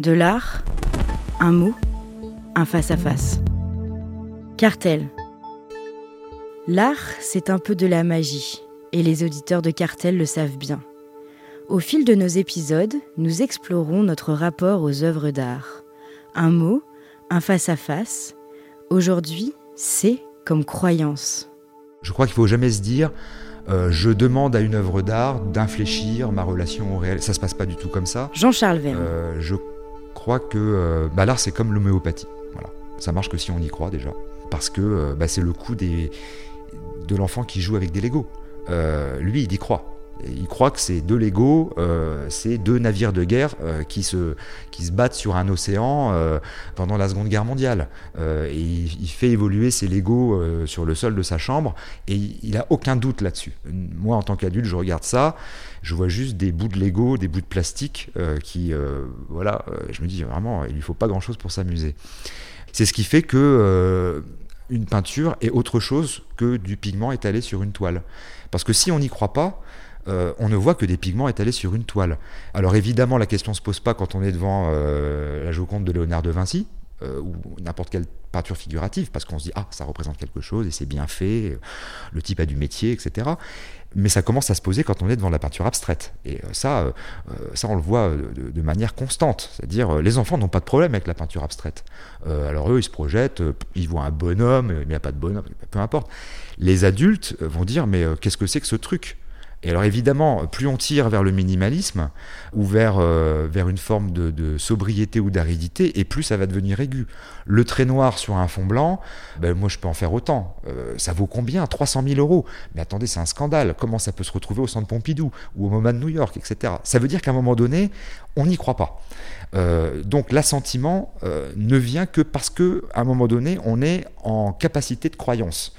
De l'art, un mot, un face-à-face. Cartel. L'art, c'est un peu de la magie, et les auditeurs de Cartel le savent bien. Au fil de nos épisodes, nous explorons notre rapport aux œuvres d'art. Un mot, un face-à-face. Aujourd'hui, c'est comme croyance. Je crois qu'il ne faut jamais se dire euh, je demande à une œuvre d'art d'infléchir ma relation au réel. Ça se passe pas du tout comme ça. Jean-Charles Verne. Euh, je crois que euh, bah, l'art c'est comme l'homéopathie. Voilà. Ça marche que si on y croit déjà. Parce que bah, c'est le coup de l'enfant qui joue avec des Legos. lui, il y croit. Il croit que c'est deux Lego, euh, c'est deux navires de guerre euh, qui, se, qui se battent sur un océan euh, pendant la Seconde Guerre mondiale. et il, fait évoluer ses Lego sur le sol de sa chambre et il n'a aucun doute là-dessus. Moi, en tant qu'adulte, je regarde ça, je vois juste des bouts de Lego, des bouts de plastique qui, voilà, je me dis vraiment, il lui faut pas grand-chose pour s'amuser. C'est ce qui fait que une peinture est autre chose que du pigment étalé sur une toile. Parce que si on n'y croit pas, euh, on ne voit que des pigments étalés sur une toile. Alors évidemment, la question ne se pose pas quand on est devant euh, la Joconde de Léonard de Vinci, euh, ou n'importe quelle peinture figurative, parce qu'on se dit, ah, ça représente quelque chose, et c'est bien fait, le type a du métier, etc. Mais ça commence à se poser quand on est devant la peinture abstraite. Et ça, ça on le voit de, manière constante. C'est-à-dire, les enfants n'ont pas de problème avec la peinture abstraite. alors eux, ils se projettent, ils voient un bonhomme, mais il n'y a pas de bonhomme, peu importe. Les adultes vont dire, mais qu'est-ce que c'est que ce truc? Et alors évidemment, plus on tire vers le minimalisme ou vers, euh, une forme de, sobriété ou d'aridité, et plus ça va devenir aigu. Le trait noir sur un fond blanc, ben moi je peux en faire autant. Euh, ça vaut combien? 300 000 euros. Mais attendez, c'est un scandale. Comment ça peut se retrouver au centre Pompidou ou au MoMA de New York, etc. Ça veut dire qu'à un moment donné, on n'y croit pas. Euh, donc l'assentiment ne vient que parce qu'à un moment donné, on est en capacité de croyance.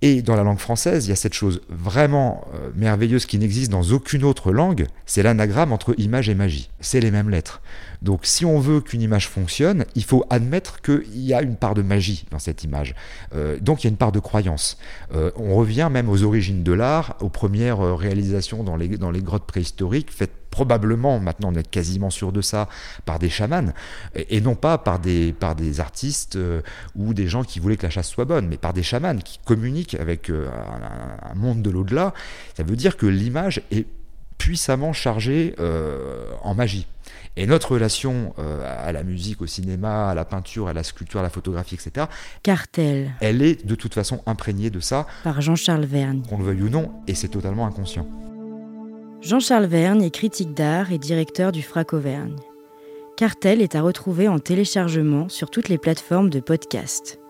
Et dans la langue française, il y a cette chose vraiment euh, merveilleuse qui n'existe dans aucune autre langue, c'est l'anagramme entre image et magie. C'est les mêmes lettres. Donc si on veut qu'une image fonctionne, il faut admettre qu'il y a une part de magie dans cette image. Euh, donc il y a une part de croyance. Euh, on revient même aux origines de l'art, aux premières réalisations dans les, dans les grottes préhistoriques faites probablement, maintenant on est quasiment sûr de ça, par des chamans, et, non pas par des, par des artistes euh, ou des gens qui voulaient que la chasse soit bonne, mais par des chamans qui communiquent avec euh, un, monde de l'au-delà. Ça veut dire que l'image est puissamment chargée euh, en magie. Et notre relation à la musique, au cinéma, à la peinture, à la sculpture, à la photographie, etc. Cartel. Elle est de toute façon imprégnée de ça. Par Jean-Charles Vergne. Qu'on le veuille ou non, et c'est totalement inconscient. Jean-Charles Vergne est critique d'art et directeur du FRAC Auvergne. Cartel est à retrouver en téléchargement sur toutes les plateformes de podcast.